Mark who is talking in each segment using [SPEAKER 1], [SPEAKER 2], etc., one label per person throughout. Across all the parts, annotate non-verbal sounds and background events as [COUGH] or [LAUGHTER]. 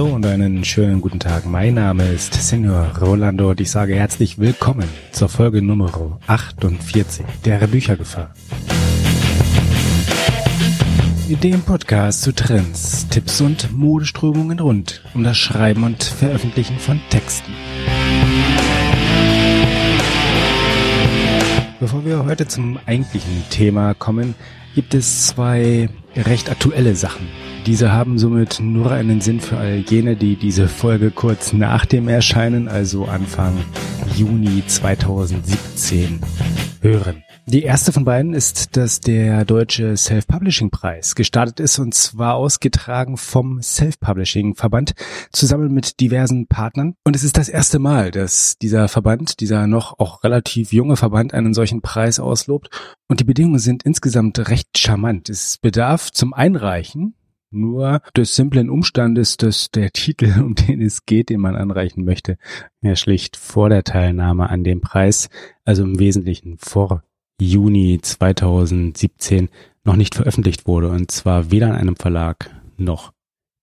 [SPEAKER 1] Hallo und einen schönen guten Tag. Mein Name ist Senor Rolando und ich sage herzlich willkommen zur Folge Nummer 48 der Büchergefahr. Dem Podcast zu Trends, Tipps und Modeströmungen rund um das Schreiben und Veröffentlichen von Texten. Bevor wir heute zum eigentlichen Thema kommen, gibt es zwei recht aktuelle Sachen. Diese haben somit nur einen Sinn für all jene, die diese Folge kurz nach dem Erscheinen, also Anfang Juni 2017, hören. Die erste von beiden ist, dass der deutsche Self-Publishing-Preis gestartet ist und zwar ausgetragen vom Self-Publishing-Verband zusammen mit diversen Partnern. Und es ist das erste Mal, dass dieser Verband, dieser noch auch relativ junge Verband einen solchen Preis auslobt. Und die Bedingungen sind insgesamt recht charmant. Es bedarf zum Einreichen nur des simplen Umstandes, dass der [LAUGHS] Titel, um den es geht, den man anreichen möchte, ja schlicht vor der Teilnahme an dem Preis, also im Wesentlichen vor Juni 2017 noch nicht veröffentlicht wurde und zwar weder in einem Verlag noch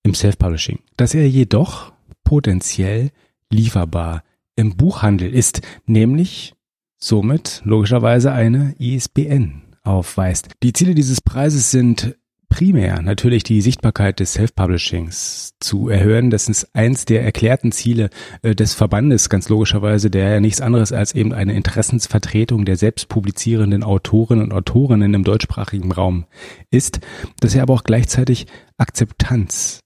[SPEAKER 1] im Self-Publishing. Dass er jedoch potenziell lieferbar im Buchhandel ist, nämlich somit logischerweise eine ISBN aufweist. Die Ziele dieses Preises sind primär natürlich die Sichtbarkeit des Self-Publishings zu erhöhen. Das ist eins der erklärten Ziele äh, des Verbandes, ganz logischerweise, der ja nichts anderes als eben eine Interessensvertretung der selbst publizierenden Autoren und Autorinnen im deutschsprachigen Raum ist, dass er aber auch gleichzeitig Akzeptanz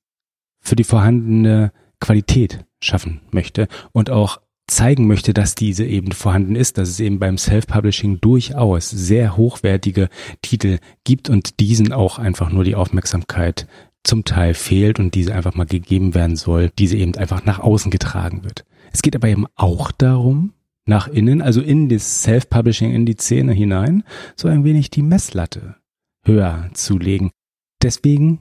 [SPEAKER 1] für die vorhandene Qualität schaffen möchte und auch zeigen möchte, dass diese eben vorhanden ist, dass es eben beim Self-Publishing durchaus sehr hochwertige Titel gibt und diesen auch einfach nur die Aufmerksamkeit zum Teil fehlt und diese einfach mal gegeben werden soll, diese eben einfach nach außen getragen wird. Es geht aber eben auch darum, nach innen, also in das Self-Publishing, in die Szene hinein, so ein wenig die Messlatte höher zu legen. Deswegen,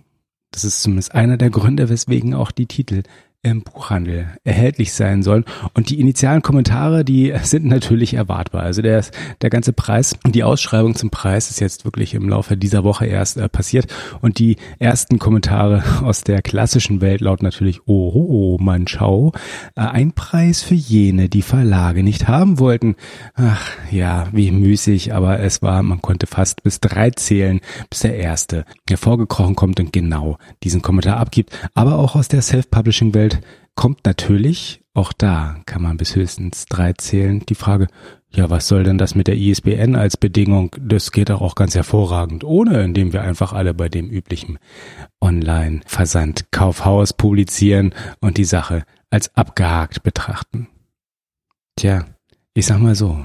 [SPEAKER 1] das ist zumindest einer der Gründe, weswegen auch die Titel im Buchhandel erhältlich sein sollen. Und die initialen Kommentare, die sind natürlich erwartbar. Also der, der ganze Preis und die Ausschreibung zum Preis ist jetzt wirklich im Laufe dieser Woche erst äh, passiert. Und die ersten Kommentare aus der klassischen Welt lauten natürlich, oh, oh, oh man schau, äh, ein Preis für jene, die Verlage nicht haben wollten. Ach ja, wie müßig, aber es war, man konnte fast bis drei zählen, bis der erste hervorgekrochen kommt und genau diesen Kommentar abgibt. Aber auch aus der Self-Publishing-Welt Umfeld kommt natürlich, auch da kann man bis höchstens drei zählen, die Frage, ja, was soll denn das mit der ISBN als Bedingung? Das geht doch auch ganz hervorragend, ohne indem wir einfach alle bei dem üblichen Online-Versand Kaufhaus publizieren und die Sache als abgehakt betrachten. Tja, ich sag mal so,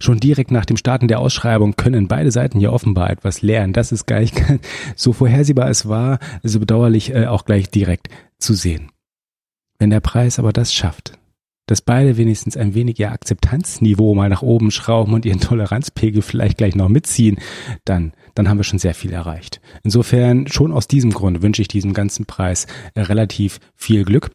[SPEAKER 1] Schon direkt nach dem Starten der Ausschreibung können beide Seiten ja offenbar etwas lernen. Das ist gleich [LAUGHS] so vorhersehbar es war, so bedauerlich äh, auch gleich direkt zu sehen. Wenn der Preis aber das schafft, dass beide wenigstens ein wenig ihr Akzeptanzniveau mal nach oben schrauben und ihren Toleranzpegel vielleicht gleich noch mitziehen, dann, dann haben wir schon sehr viel erreicht. Insofern schon aus diesem Grund wünsche ich diesem ganzen Preis äh, relativ viel Glück.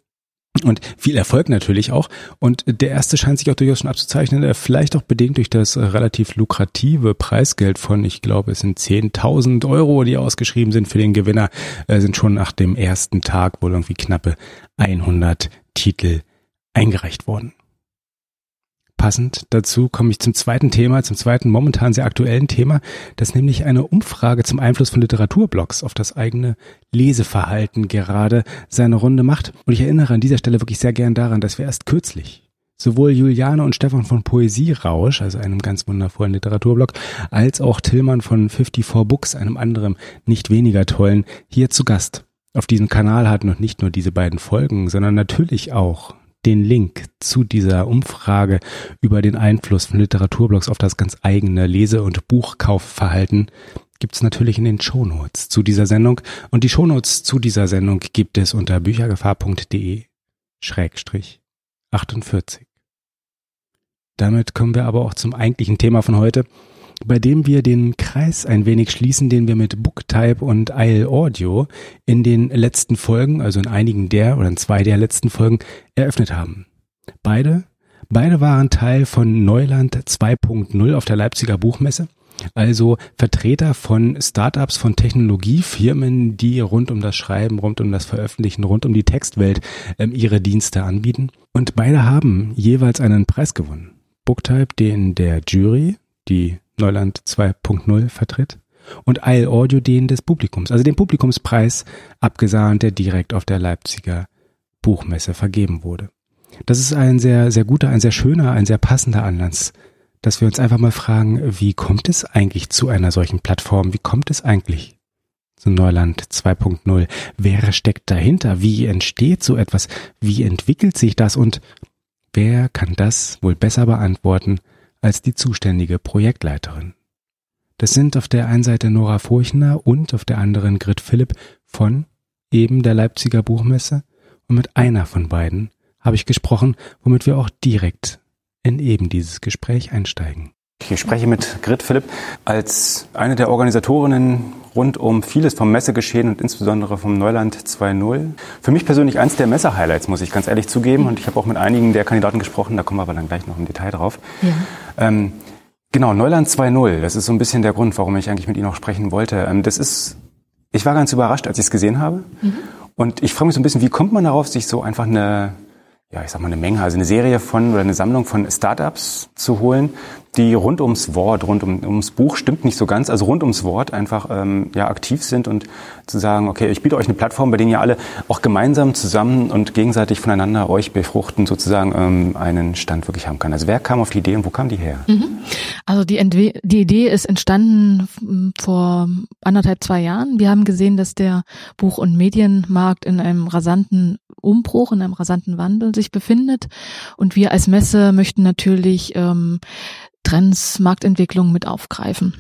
[SPEAKER 1] Und viel Erfolg natürlich auch. Und der erste scheint sich auch durchaus schon abzuzeichnen, äh, vielleicht auch bedingt durch das relativ lukrative Preisgeld von, ich glaube, es sind 10.000 Euro, die ausgeschrieben sind für den Gewinner, äh, sind schon nach dem ersten Tag wohl irgendwie knappe 100 Titel eingereicht worden. Passend. Dazu komme ich zum zweiten Thema, zum zweiten momentan sehr aktuellen Thema, das nämlich eine Umfrage zum Einfluss von Literaturblogs auf das eigene Leseverhalten gerade seine Runde macht. Und ich erinnere an dieser Stelle wirklich sehr gern daran, dass wir erst kürzlich sowohl Juliane und Stefan von Poesierausch, also einem ganz wundervollen Literaturblog, als auch Tillmann von 54 Books, einem anderen nicht weniger tollen, hier zu Gast auf diesem Kanal hatten. Und nicht nur diese beiden Folgen, sondern natürlich auch den Link zu dieser Umfrage über den Einfluss von Literaturblogs auf das ganz eigene Lese- und Buchkaufverhalten gibt es natürlich in den Shownotes zu dieser Sendung. Und die Shownotes zu dieser Sendung gibt es unter büchergefahr.de Schrägstrich 48. Damit kommen wir aber auch zum eigentlichen Thema von heute, bei dem wir den Kreis ein wenig schließen, den wir mit Booktype und IL Audio in den letzten Folgen, also in einigen der oder in zwei der letzten Folgen eröffnet haben. Beide, beide waren Teil von Neuland 2.0 auf der Leipziger Buchmesse
[SPEAKER 2] Also Vertreter von Startups, von Technologiefirmen, die rund um das Schreiben, rund um das Veröffentlichen, rund um die Textwelt ähm, ihre Dienste anbieten. Und beide haben jeweils einen Preis gewonnen. Booktype, den der Jury, die Neuland 2.0 vertritt, und Isle Audio den des Publikums, also den Publikumspreis abgesahnt, der direkt auf der Leipziger Buchmesse vergeben wurde. Das ist ein sehr, sehr guter, ein sehr schöner, ein sehr passender Anlass, dass wir uns einfach mal fragen, wie kommt es eigentlich zu einer solchen Plattform? Wie kommt es eigentlich zu Neuland 2.0? Wer steckt dahinter? Wie entsteht so etwas? Wie entwickelt sich das? Und wer kann das wohl besser beantworten als die zuständige Projektleiterin? Das sind auf der einen Seite Nora Furchner und auf der anderen Grit Philipp von eben der Leipziger Buchmesse. Und mit einer von beiden habe ich gesprochen, womit wir auch direkt in eben dieses Gespräch einsteigen.
[SPEAKER 1] Ich spreche mit Grit Philipp als eine der Organisatorinnen rund um vieles vom Messegeschehen und insbesondere vom Neuland 2.0. Für mich persönlich eins der Messe-Highlights, muss ich ganz ehrlich zugeben. Und ich habe auch mit einigen der Kandidaten gesprochen, da kommen wir aber dann gleich noch im Detail drauf. Ja. Ähm, Genau, Neuland 2.0, das ist so ein bisschen der Grund, warum ich eigentlich mit Ihnen auch sprechen wollte. Ähm, das ist, ich war ganz überrascht, als ich es gesehen habe. Mhm. Und ich frage mich so ein bisschen, wie kommt man darauf, sich so einfach eine, ja, ich sag mal eine Menge, also eine Serie von oder eine Sammlung von Startups zu holen, die rund ums Wort, rund um, ums Buch stimmt nicht so ganz, also rund ums Wort einfach ähm, ja aktiv sind und zu sagen, okay, ich biete euch eine Plattform, bei der ihr alle auch gemeinsam zusammen und gegenseitig voneinander euch befruchten, sozusagen ähm, einen Stand wirklich haben kann. Also wer kam auf die Idee und wo kam die her? Mhm.
[SPEAKER 3] Also die, die Idee ist entstanden vor anderthalb, zwei Jahren. Wir haben gesehen, dass der Buch- und Medienmarkt in einem rasanten Umbruch, in einem rasanten Wandel sich befindet. Und wir als Messe möchten natürlich ähm, Trends, Marktentwicklung mit aufgreifen.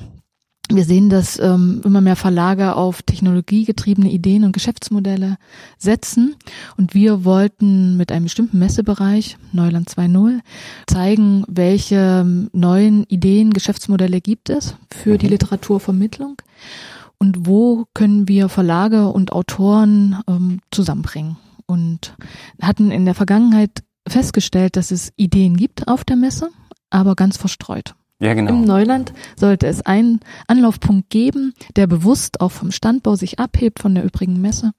[SPEAKER 3] Wir sehen, dass ähm, immer mehr Verlage auf technologiegetriebene Ideen und Geschäftsmodelle setzen. Und wir wollten mit einem bestimmten Messebereich, Neuland 2.0, zeigen, welche neuen Ideen, Geschäftsmodelle gibt es für die mhm. Literaturvermittlung und wo können wir Verlage und Autoren ähm, zusammenbringen und hatten in der Vergangenheit festgestellt, dass es Ideen gibt auf der Messe, aber ganz verstreut. Ja, genau. Im Neuland sollte es einen Anlaufpunkt geben, der bewusst auch vom Standbau sich abhebt von der übrigen Messe.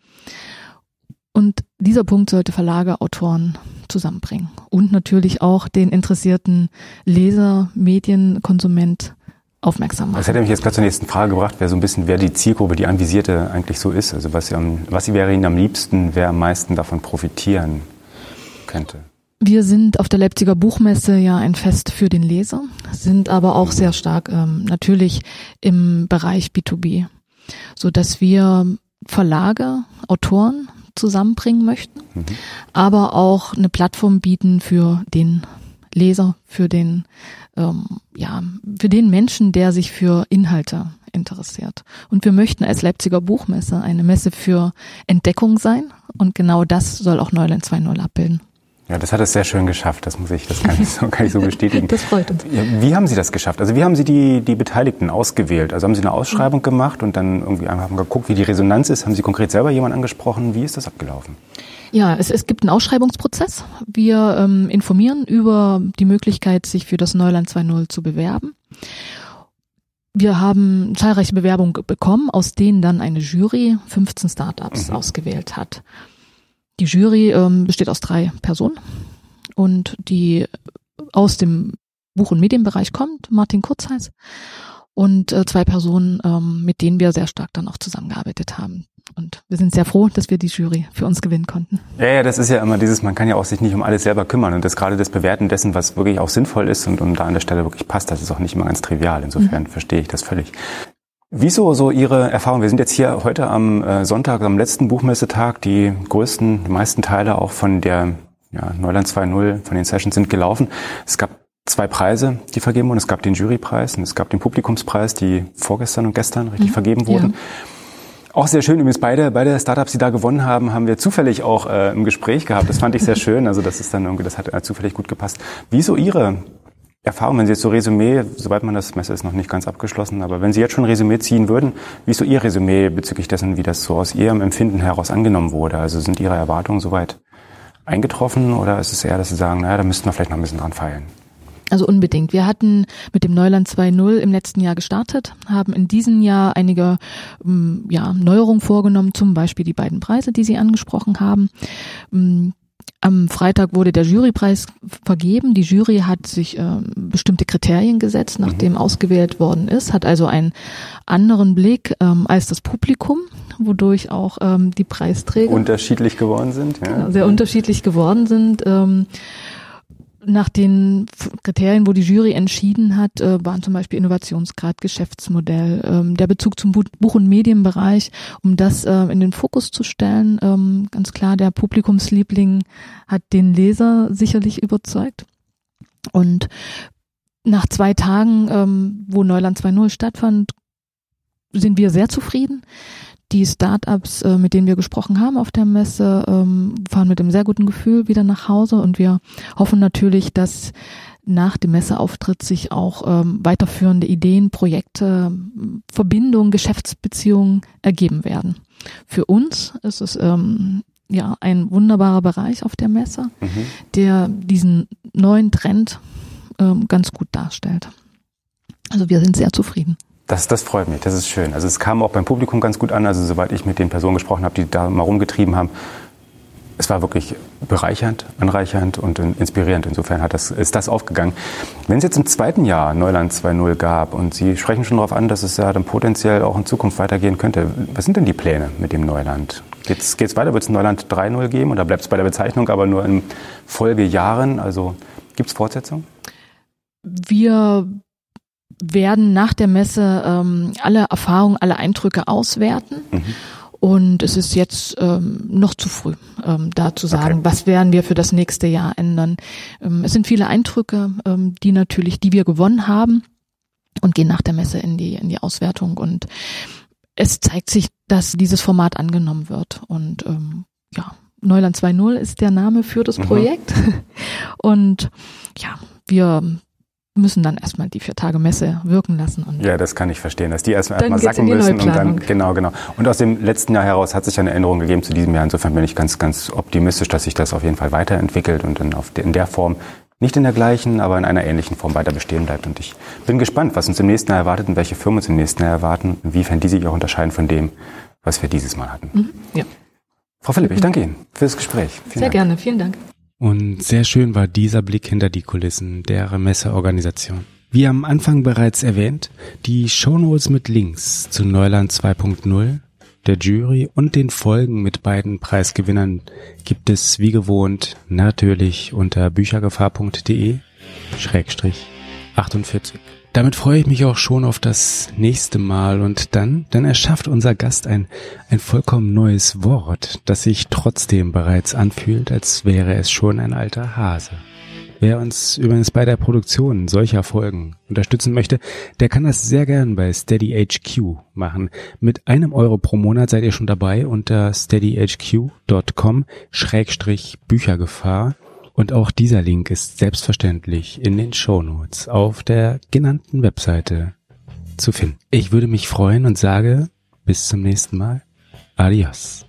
[SPEAKER 3] Und dieser Punkt sollte Verlage, Autoren zusammenbringen und natürlich auch den interessierten Leser, Medienkonsument aufmerksam machen.
[SPEAKER 1] Das hätte mich jetzt gerade zur nächsten Frage gebracht, wer so ein bisschen, wer die Zielgruppe, die Anvisierte eigentlich so ist. Also was, was wäre Ihnen am liebsten, wer am meisten davon profitieren könnte?
[SPEAKER 3] Wir sind auf der Leipziger Buchmesse ja ein Fest für den Leser, sind aber auch sehr stark ähm, natürlich im Bereich B2B, so dass wir Verlage, Autoren zusammenbringen möchten, mhm. aber auch eine Plattform bieten für den Leser, für den ähm, ja, für den Menschen, der sich für Inhalte interessiert. Und wir möchten als Leipziger Buchmesse eine Messe für Entdeckung sein. Und genau das soll auch Neuland 2.0 abbilden.
[SPEAKER 1] Ja, das hat es sehr schön geschafft. Das muss ich, das kann ich so, kann ich so bestätigen.
[SPEAKER 3] Das freut uns.
[SPEAKER 1] Wie haben Sie das geschafft? Also wie haben Sie die, die Beteiligten ausgewählt? Also haben Sie eine Ausschreibung gemacht und dann irgendwie einfach geguckt, wie die Resonanz ist? Haben Sie konkret selber jemanden angesprochen? Wie ist das abgelaufen?
[SPEAKER 3] Ja, es, es gibt einen Ausschreibungsprozess. Wir ähm, informieren über die Möglichkeit, sich für das Neuland 2.0 zu bewerben. Wir haben zahlreiche Bewerbungen bekommen, aus denen dann eine Jury 15 Startups mhm. ausgewählt hat. Die Jury ähm, besteht aus drei Personen und die aus dem Buch- und Medienbereich kommt, Martin Kurzheiß, und äh, zwei Personen, ähm, mit denen wir sehr stark dann auch zusammengearbeitet haben. Und wir sind sehr froh, dass wir die Jury für uns gewinnen konnten.
[SPEAKER 1] Ja, ja, das ist ja immer dieses, man kann ja auch sich nicht um alles selber kümmern. Und das gerade das Bewerten dessen, was wirklich auch sinnvoll ist und, und da an der Stelle wirklich passt, das ist auch nicht immer ganz trivial. Insofern mhm. verstehe ich das völlig. Wieso so Ihre Erfahrung? Wir sind jetzt hier heute am äh, Sonntag, am letzten Buchmessetag. Die größten, die meisten Teile auch von der ja, Neuland 2.0, von den Sessions sind gelaufen. Es gab zwei Preise, die vergeben wurden. Es gab den Jurypreis und es gab den Publikumspreis, die vorgestern und gestern richtig mhm. vergeben wurden. Ja. Auch sehr schön. Übrigens beide, beide Startups, die da gewonnen haben, haben wir zufällig auch äh, im Gespräch gehabt. Das fand ich sehr [LAUGHS] schön. Also das ist dann irgendwie, das hat äh, zufällig gut gepasst. Wie so Ihre Erfahrung, wenn Sie jetzt so Resümee, soweit man das Messer ist noch nicht ganz abgeschlossen, aber wenn Sie jetzt schon Resümee ziehen würden, wie ist so Ihr Resümee bezüglich dessen, wie das so aus Ihrem Empfinden heraus angenommen wurde? Also sind Ihre Erwartungen soweit eingetroffen oder ist es eher, dass Sie sagen, naja, da müssten wir vielleicht noch ein bisschen dran feilen?
[SPEAKER 3] Also unbedingt. Wir hatten mit dem Neuland 2.0 im letzten Jahr gestartet, haben in diesem Jahr einige ähm, ja, Neuerungen vorgenommen, zum Beispiel die beiden Preise, die Sie angesprochen haben. Am Freitag wurde der Jurypreis vergeben. Die Jury hat sich äh, bestimmte Kriterien gesetzt, nachdem mhm. ausgewählt worden ist, hat also einen anderen Blick ähm, als das Publikum, wodurch auch ähm, die Preisträger
[SPEAKER 4] unterschiedlich geworden sind.
[SPEAKER 3] Ja. Sehr unterschiedlich geworden sind. Ähm, nach den Kriterien, wo die Jury entschieden hat, äh, waren zum Beispiel Innovationsgrad, Geschäftsmodell, ähm, der Bezug zum Buch- und Medienbereich, um das äh, in den Fokus zu stellen. Ähm, ganz klar, der Publikumsliebling hat den Leser sicherlich überzeugt. Und nach zwei Tagen, ähm, wo Neuland 2.0 stattfand, sind wir sehr zufrieden. Die Startups, äh, mit denen wir gesprochen haben auf der Messe, ähm, fahren mit einem sehr guten Gefühl wieder nach Hause und wir hoffen natürlich, dass nach dem Messeauftritt sich auch ähm, weiterführende Ideen, Projekte, Verbindungen, Geschäftsbeziehungen ergeben werden. Für uns ist es ähm, ja ein wunderbarer Bereich auf der Messe, mhm. der diesen neuen Trend ähm, ganz gut darstellt. Also wir sind sehr zufrieden.
[SPEAKER 4] Das, das freut mich, das ist schön. Also es kam auch beim Publikum ganz gut an, also soweit ich mit den Personen gesprochen habe, die da mal rumgetrieben haben. Es war wirklich bereichernd, anreichernd und inspirierend. Insofern hat das, ist das aufgegangen. Wenn es jetzt im zweiten Jahr Neuland 2.0 gab und Sie sprechen schon darauf an, dass es ja dann potenziell auch in Zukunft weitergehen könnte, was sind denn die Pläne mit dem Neuland? Geht es weiter? Wird es Neuland 3.0 geben oder bleibt es bei der Bezeichnung, aber nur in Folgejahren? Also gibt es Fortsetzung?
[SPEAKER 3] Wir werden nach der Messe ähm, alle Erfahrungen, alle Eindrücke auswerten. Mhm. Und es ist jetzt ähm, noch zu früh, ähm, da zu sagen, okay. was werden wir für das nächste Jahr ändern. Ähm, es sind viele Eindrücke, ähm, die natürlich, die wir gewonnen haben und gehen nach der Messe in die, in die Auswertung. Und es zeigt sich, dass dieses Format angenommen wird. Und ähm, ja, Neuland 2.0 ist der Name für das mhm. Projekt. Mhm. [LAUGHS] Und ja, wir müssen dann erstmal die vier Tage Messe wirken lassen.
[SPEAKER 4] Und ja, das kann ich verstehen, dass die erstmal erstmal sacken müssen und dann genau, genau. Und aus dem letzten Jahr heraus hat sich eine Änderung gegeben zu diesem Jahr. Insofern bin ich ganz, ganz optimistisch, dass sich das auf jeden Fall weiterentwickelt und dann auf, in der Form nicht in der gleichen, aber in einer ähnlichen Form weiter bestehen bleibt. Und ich bin gespannt, was uns im nächsten Jahr erwartet und welche Firmen uns im nächsten Jahr erwarten, inwiefern die sich auch unterscheiden von dem, was wir dieses Mal hatten. Mhm, ja. Frau Philipp, ich danke Ihnen für das Gespräch.
[SPEAKER 3] Vielen Sehr Dank. gerne, vielen Dank.
[SPEAKER 1] Und sehr schön war dieser Blick hinter die Kulissen der Messeorganisation. Wie am Anfang bereits erwähnt, die Shownotes mit Links zu Neuland 2.0, der Jury und den Folgen mit beiden Preisgewinnern gibt es wie gewohnt natürlich unter büchergefahr.de Schrägstrich 48. Damit freue ich mich auch schon auf das nächste Mal und dann, dann erschafft unser Gast ein, ein vollkommen neues Wort, das sich trotzdem bereits anfühlt, als wäre es schon ein alter Hase. Wer uns übrigens bei der Produktion solcher Folgen unterstützen möchte, der kann das sehr gern bei SteadyHQ machen. Mit einem Euro pro Monat seid ihr schon dabei unter steadyhq.com Schrägstrich Büchergefahr und auch dieser Link ist selbstverständlich in den Shownotes auf der genannten Webseite zu finden. Ich würde mich freuen und sage bis zum nächsten Mal. Adios.